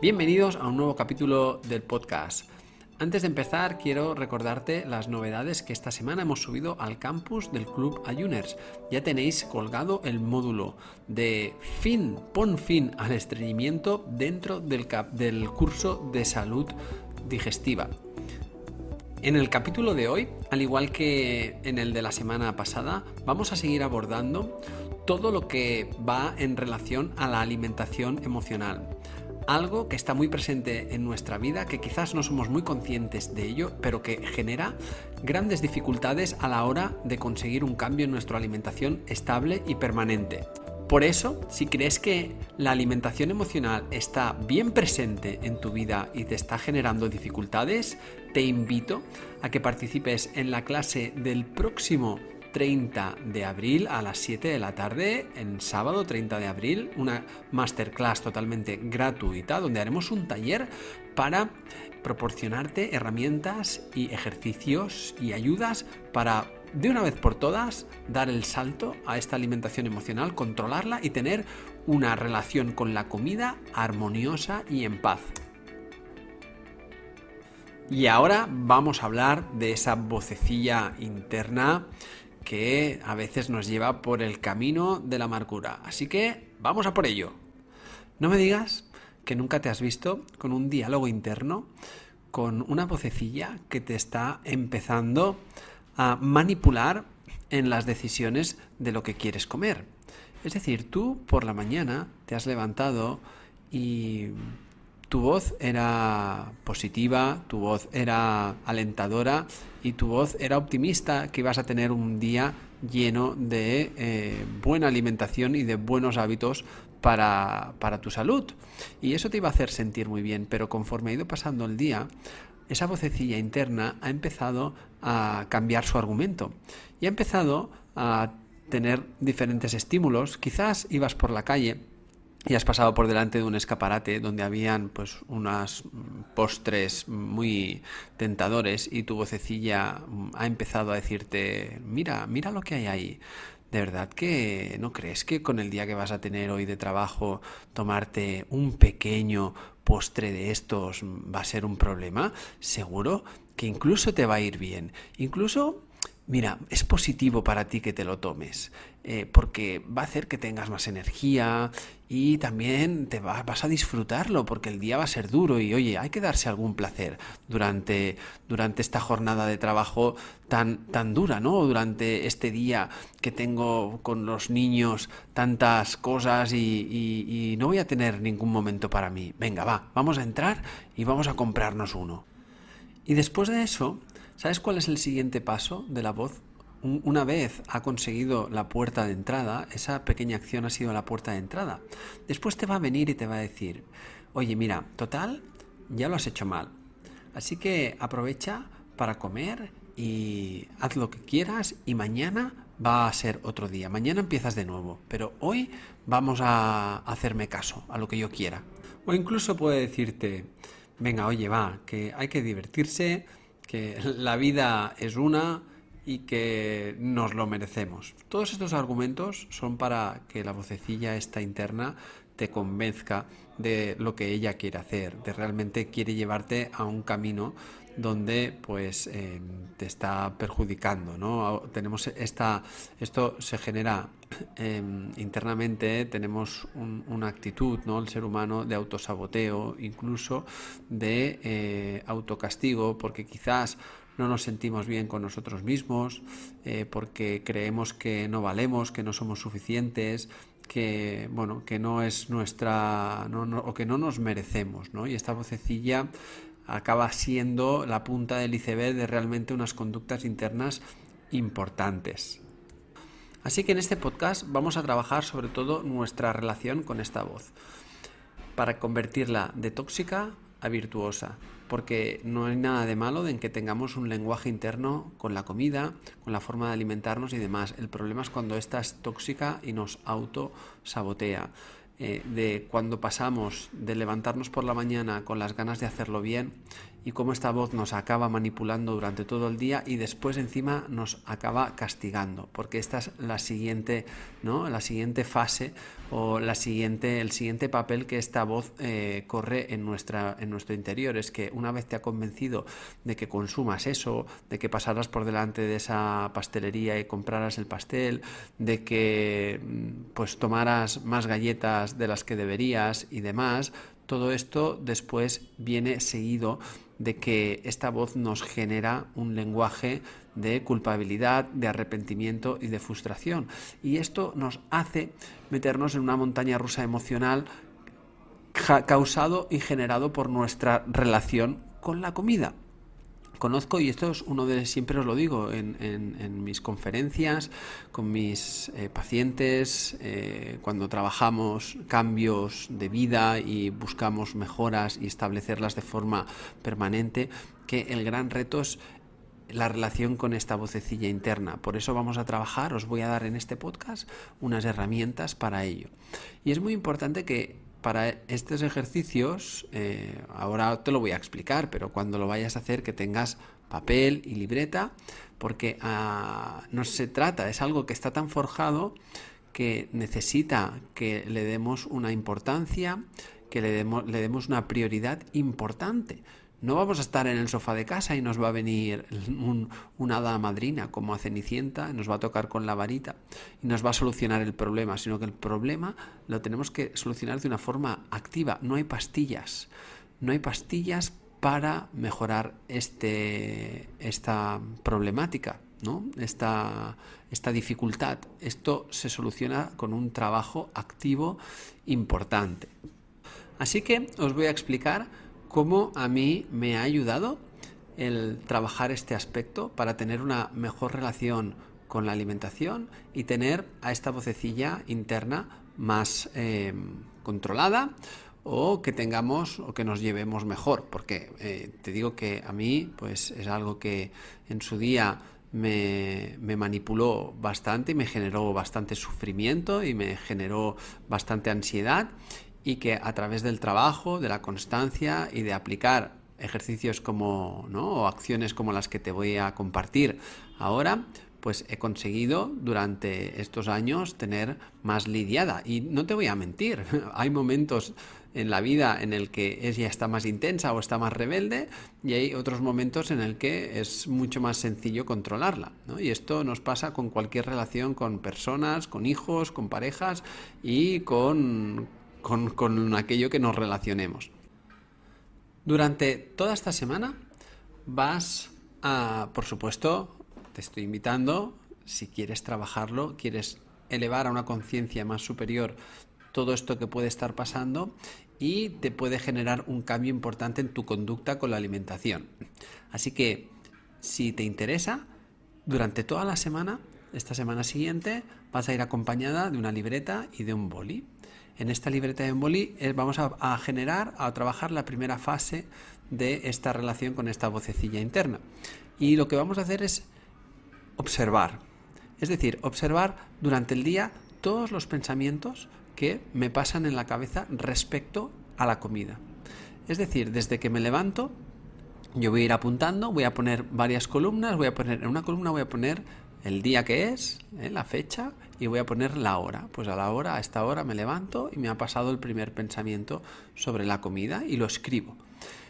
Bienvenidos a un nuevo capítulo del podcast. Antes de empezar, quiero recordarte las novedades que esta semana hemos subido al campus del Club Ayuners. Ya tenéis colgado el módulo de fin, pon fin al estreñimiento dentro del, del curso de salud digestiva. En el capítulo de hoy, al igual que en el de la semana pasada, vamos a seguir abordando todo lo que va en relación a la alimentación emocional algo que está muy presente en nuestra vida, que quizás no somos muy conscientes de ello, pero que genera grandes dificultades a la hora de conseguir un cambio en nuestra alimentación estable y permanente. Por eso, si crees que la alimentación emocional está bien presente en tu vida y te está generando dificultades, te invito a que participes en la clase del próximo 30 de abril a las 7 de la tarde, en sábado 30 de abril, una masterclass totalmente gratuita donde haremos un taller para proporcionarte herramientas y ejercicios y ayudas para de una vez por todas dar el salto a esta alimentación emocional, controlarla y tener una relación con la comida armoniosa y en paz. Y ahora vamos a hablar de esa vocecilla interna que a veces nos lleva por el camino de la amargura. Así que vamos a por ello. No me digas que nunca te has visto con un diálogo interno, con una vocecilla que te está empezando a manipular en las decisiones de lo que quieres comer. Es decir, tú por la mañana te has levantado y tu voz era positiva, tu voz era alentadora y tu voz era optimista que ibas a tener un día lleno de eh, buena alimentación y de buenos hábitos para, para tu salud. Y eso te iba a hacer sentir muy bien, pero conforme ha ido pasando el día, esa vocecilla interna ha empezado a cambiar su argumento y ha empezado a tener diferentes estímulos. Quizás ibas por la calle y has pasado por delante de un escaparate donde habían pues unas postres muy tentadores y tu vocecilla ha empezado a decirte mira mira lo que hay ahí ¿De verdad que no crees que con el día que vas a tener hoy de trabajo tomarte un pequeño postre de estos va a ser un problema? Seguro que incluso te va a ir bien. Incluso Mira, es positivo para ti que te lo tomes, eh, porque va a hacer que tengas más energía y también te vas a disfrutarlo, porque el día va a ser duro y oye, hay que darse algún placer durante, durante esta jornada de trabajo tan, tan dura, ¿no? Durante este día que tengo con los niños tantas cosas y no voy a tener ningún momento para mí. Venga, va, vamos a entrar y vamos a comprarnos uno. Y después de eso, ¿Sabes cuál es el siguiente paso de la voz? Una vez ha conseguido la puerta de entrada, esa pequeña acción ha sido la puerta de entrada. Después te va a venir y te va a decir, oye, mira, total, ya lo has hecho mal. Así que aprovecha para comer y haz lo que quieras y mañana va a ser otro día. Mañana empiezas de nuevo, pero hoy vamos a hacerme caso a lo que yo quiera. O incluso puede decirte, venga, oye, va, que hay que divertirse, que la vida es una y que nos lo merecemos. Todos estos argumentos son para que la vocecilla esta interna te convenzca de lo que ella quiere hacer, de realmente quiere llevarte a un camino donde pues em, te está perjudicando, ¿no? Tenemos esta, esto se genera em, internamente, tenemos una actitud, ¿no? El ser humano de autosaboteo, incluso de eh, autocastigo, porque quizás no nos sentimos bien con nosotros mismos, eh, porque creemos que no valemos, que no somos suficientes, que bueno que no es nuestra o que no nos merecemos ¿no? y esta vocecilla acaba siendo la punta del iceberg de realmente unas conductas internas importantes. Así que en este podcast vamos a trabajar sobre todo nuestra relación con esta voz, para convertirla de tóxica a virtuosa, porque no hay nada de malo en que tengamos un lenguaje interno con la comida, con la forma de alimentarnos y demás. El problema es cuando esta es tóxica y nos auto sabotea. Eh, de cuando pasamos de levantarnos por la mañana con las ganas de hacerlo bien y cómo esta voz nos acaba manipulando durante todo el día y después encima nos acaba castigando, porque esta es la siguiente, ¿no? La siguiente fase o la siguiente, el siguiente papel que esta voz eh, corre en, nuestra, en nuestro interior. Es que una vez te ha convencido de que consumas eso, de que pasaras por delante de esa pastelería y compraras el pastel, de que mm, pues tomaras más galletas de las que deberías y demás, todo esto después viene seguido de que esta voz nos genera un lenguaje de culpabilidad, de arrepentimiento y de frustración. Y esto nos hace meternos en una montaña rusa emocional causado y generado por nuestra relación con la comida conozco, y esto es uno de, siempre os lo digo, en, mis conferencias, con mis eh, pacientes, eh, cuando trabajamos cambios de vida y buscamos mejoras y establecerlas de forma permanente, que el gran reto es la relación con esta vocecilla interna. Por eso vamos a trabajar, os voy a dar en este podcast unas herramientas para ello. Y es muy importante que para estos ejercicios, eh, ahora te lo voy a explicar, pero cuando lo vayas a hacer que tengas papel y libreta, porque ah, no se trata, es algo que está tan forjado que necesita que le demos una importancia, que le demos, le demos una prioridad importante. No vamos a estar en el sofá de casa y nos va a venir una hada madrina como a Cenicienta, nos va a tocar con la varita y nos va a solucionar el problema, sino que el problema lo tenemos que solucionar de una forma activa. No hay pastillas, no hay pastillas para mejorar este, esta problemática, ¿no? esta, esta dificultad. Esto se soluciona con un trabajo activo importante. Así que os voy a explicar cómo a mí me ha ayudado el trabajar este aspecto para tener una mejor relación con la alimentación y tener a esta vocecilla interna más eh, controlada o que tengamos o que nos llevemos mejor porque eh, te digo que a mí pues es algo que en su día me, me, manipuló bastante y me generó bastante sufrimiento y me generó bastante ansiedad y que a través del trabajo, de la constancia y de aplicar ejercicios como, ¿no? o acciones como las que te voy a compartir ahora, pues he conseguido durante estos años tener más lidiada. Y no te voy a mentir, hay momentos en la vida en el que ella está más intensa o está más rebelde y hay otros momentos en el que es mucho más sencillo controlarla. Y esto nos pasa con cualquier relación con personas, con hijos, con parejas y con, aquello que nos relacionemos. Durante toda esta semana vas a, por supuesto, te estoy invitando, si quieres trabajarlo, quieres elevar a una conciencia más superior todo esto que puede estar pasando y te puede generar un cambio importante en tu conducta con la alimentación. Así que, si te interesa, durante toda la semana, esta semana siguiente, vas a ir acompañada de una libreta y de un boli. En esta libreta de boli eh, vamos a, generar, a trabajar la primera fase de esta relación con esta vocecilla interna. Y lo que vamos a hacer es observar. Es decir, observar durante el día todos los pensamientos que me pasan en la cabeza respecto a la comida. Es decir, desde que me levanto, yo voy a ir apuntando, voy a poner varias columnas, voy a poner en una columna voy a poner el día que es, ¿eh? la fecha, y voy a poner la hora. Pues a la hora, a esta hora me levanto y me ha pasado el primer pensamiento sobre la comida y lo escribo.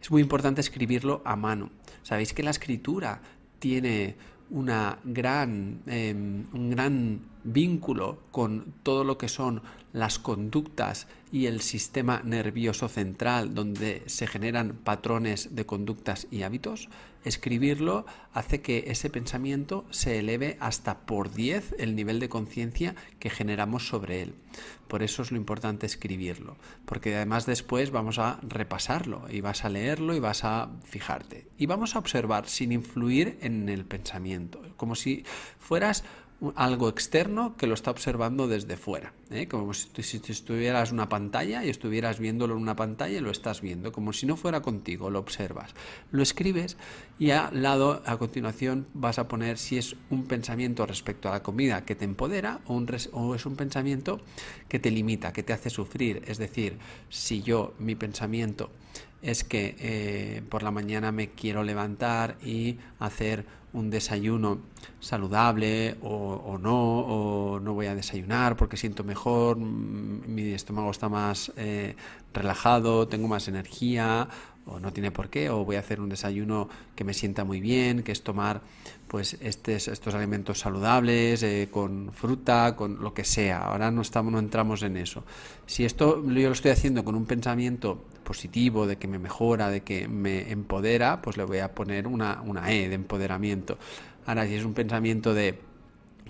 Es muy importante escribirlo a mano. Sabéis que la escritura tiene una gran, em, un gran vínculo con todo lo que son las conductas y el sistema nervioso central donde se generan patrones de conductas y hábitos, escribirlo hace que ese pensamiento se eleve hasta por 10 el nivel de conciencia que generamos sobre él. Por eso es lo importante escribirlo, porque además después vamos a repasarlo y vas a leerlo y vas a fijarte. Y vamos a observar sin influir en el pensamiento, como si fueras algo externo que lo está observando desde fuera. ¿Eh? Como si, si, estuvieras una pantalla y estuvieras viéndolo en una pantalla y lo estás viendo, como si no fuera contigo, lo observas. Lo escribes y al lado, a continuación, vas a poner si es un pensamiento respecto a la comida que te empodera o, un o es un pensamiento que te limita, que te hace sufrir. Es decir, si yo, mi pensamiento es que eh, por la mañana me quiero levantar y hacer un desayuno saludable o, no, o no voy a desayunar porque siento mejor, mm, mi estómago está más eh, relajado, tengo más energía, o no tiene por qué, o voy a hacer un desayuno que me sienta muy bien, que es tomar pues estos, estos alimentos saludables, eh, con fruta, con lo que sea. Ahora no estamos, no entramos en eso. Si esto yo lo estoy haciendo con un pensamiento positivo, de que me mejora, de que me empodera, pues le voy a poner una, una E de empoderamiento. Ahora, si es un pensamiento de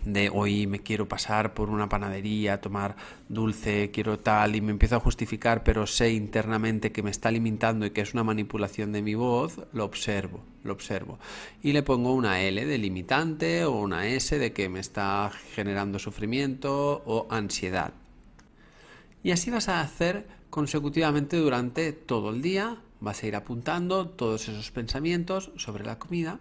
de hoy me quiero pasar por una panadería, tomar dulce, quiero tal, y me empiezo a justificar, pero sé internamente que me está limitando y que es una manipulación de mi voz, lo observo, lo observo. Y le pongo una L de limitante o una S de que me está generando sufrimiento o ansiedad. Y así vas a hacer consecutivamente durante todo el día, vas a ir apuntando todos esos pensamientos sobre la comida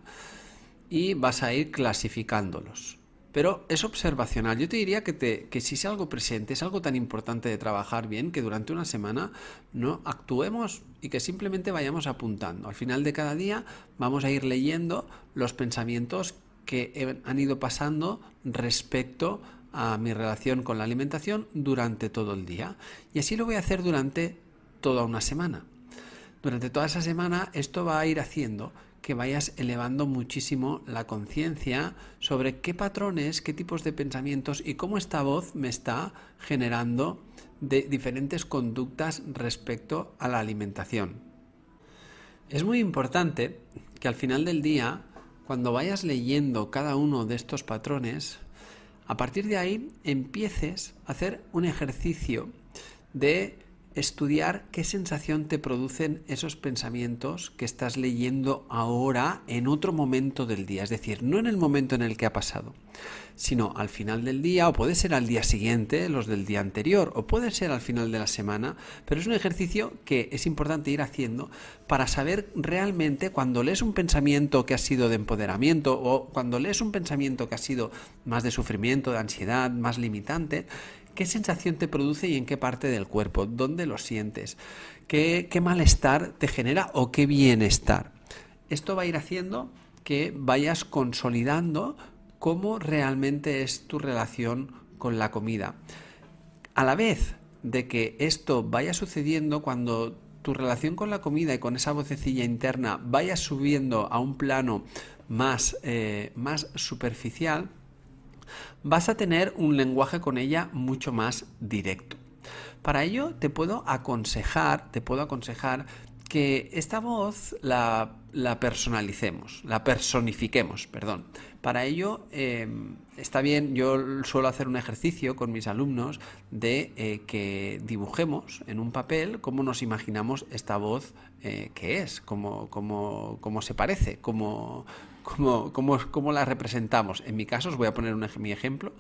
y vas a ir clasificándolos. Pero es observacional. Yo te diría que, si es algo presente, es algo tan importante de trabajar bien, que durante una semana no actuemos y que simplemente vayamos apuntando. Al final de cada día vamos a ir leyendo los pensamientos que han ido pasando respecto a mi relación con la alimentación durante todo el día. Y así lo voy a hacer durante toda una semana. Durante toda esa semana esto va a ir haciendo que vayas elevando muchísimo la conciencia sobre qué patrones, qué tipos de pensamientos y cómo esta voz me está generando de diferentes conductas respecto a la alimentación. Es muy importante que al final del día, cuando vayas leyendo cada uno de estos patrones, a partir de ahí empieces a hacer un ejercicio de estudiar qué sensación te producen esos pensamientos que estás leyendo ahora en otro momento del día, es decir, no en el momento en el que ha pasado, sino al final del día o puede ser al día siguiente, los del día anterior, o puede ser al final de la semana, pero es un ejercicio que es importante ir haciendo para saber realmente cuando lees un pensamiento que ha sido de empoderamiento o cuando lees un pensamiento que ha sido más de sufrimiento, de ansiedad, más limitante, ¿Qué sensación te produce y en qué parte del cuerpo? ¿Dónde lo sientes? ¿Qué, malestar te genera o qué bienestar? Esto va a ir haciendo que vayas consolidando cómo realmente es tu relación con la comida. A la vez de que esto vaya sucediendo cuando tu relación con la comida y con esa vocecilla interna vaya subiendo a un plano más, eh, más superficial, vas a tener un lenguaje con ella mucho más directo. Para ello te puedo aconsejar, te puedo aconsejar que esta voz la, personalicemos, la personifiquemos, perdón. Para ello em, está bien, yo suelo hacer un ejercicio con mis alumnos de eh, que dibujemos en un papel cómo nos imaginamos esta voz eh, que es, cómo, cómo, cómo se parece, cómo, ¿Cómo, la representamos? En mi caso, os voy a poner mi ejemplo.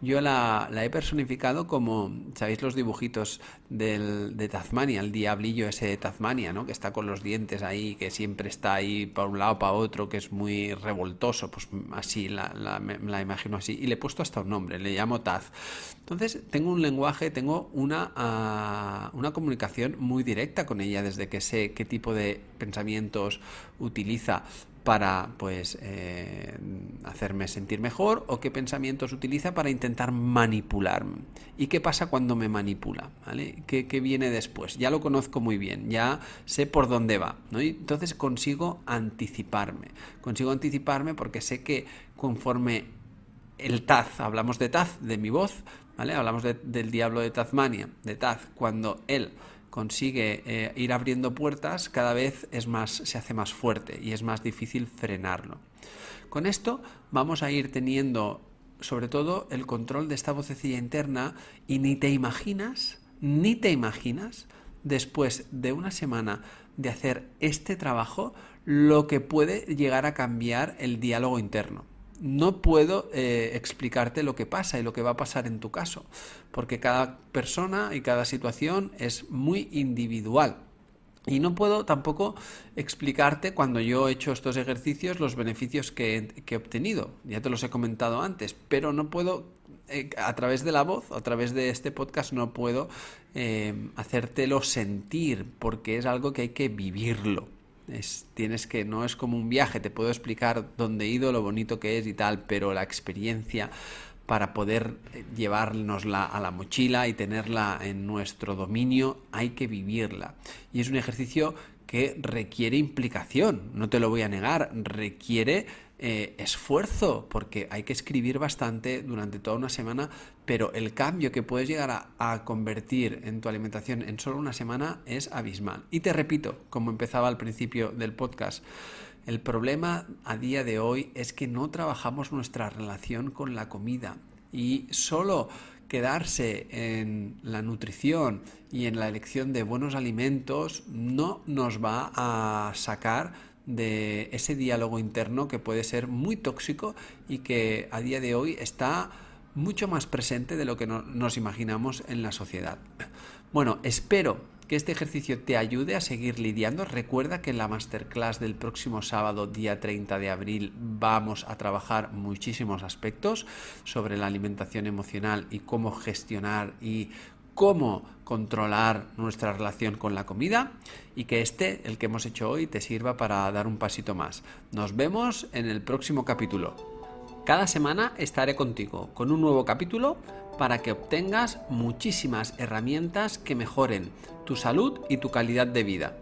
Yo la, he personificado como, ¿sabéis los dibujitos de Tasmania? El diablillo ese de Tasmania, ¿no? Que está con los dientes ahí, que siempre está ahí para un lado, para otro, que es muy revoltoso. Pues así, la, la, imagino así. Y le he puesto hasta un nombre, le llamo Taz. Entonces, tengo un lenguaje, tengo una, ah, una comunicación muy directa con ella desde que sé qué tipo de pensamientos utiliza para pues eh, hacerme sentir mejor o qué pensamientos utiliza para intentar manipularme. ¿Y qué pasa cuando me manipula? ¿Vale? ¿Qué, viene después? Ya lo conozco muy bien, ya sé por dónde va. ¿no? Y entonces consigo anticiparme. Consigo anticiparme porque sé que conforme el Taz, hablamos de Taz, de mi voz, ¿vale? Hablamos del diablo de Tasmania, de Taz, cuando él consigue eh, ir abriendo puertas, cada vez es más, se hace más fuerte y es más difícil frenarlo. Con esto vamos a ir teniendo sobre todo el control de esta vocecilla interna y ni te imaginas, ni te imaginas, después de una semana de hacer este trabajo, lo que puede llegar a cambiar el diálogo interno no puedo eh, explicarte lo que pasa y lo que va a pasar en tu caso, porque cada persona y cada situación es muy individual. Y no puedo tampoco explicarte cuando yo he hecho estos ejercicios los beneficios que, he obtenido. Ya te los he comentado antes, pero no puedo, eh, a través de la voz, a través de este podcast, no puedo eh, hacértelo sentir, porque es algo que hay que vivirlo. Es, tienes que, no es como un viaje, te puedo explicar dónde he ido, lo bonito que es y tal, pero la experiencia para poder llevárnosla a la mochila y tenerla en nuestro dominio, hay que vivirla. Y es un ejercicio que requiere implicación, no te lo voy a negar, requiere eh, esfuerzo, porque hay que escribir bastante durante toda una semana, pero el cambio que puedes llegar a, convertir en tu alimentación en solo una semana es abismal. Y te repito, como empezaba al principio del podcast, el problema a día de hoy es que no trabajamos nuestra relación con la comida y solo quedarse en la nutrición y en la elección de buenos alimentos no nos va a sacar de ese diálogo interno que puede ser muy tóxico y que a día de hoy está mucho más presente de lo que nos imaginamos en la sociedad. Bueno, espero que este ejercicio te ayude a seguir lidiando. Recuerda que en la masterclass del próximo sábado, día 30 de abril, vamos a trabajar muchísimos aspectos sobre la alimentación emocional y cómo gestionar y cómo controlar nuestra relación con la comida y que este, el que hemos hecho hoy, te sirva para dar un pasito más. Nos vemos en el próximo capítulo. Cada semana estaré contigo con un nuevo capítulo para que obtengas muchísimas herramientas que mejoren tu salud y tu calidad de vida.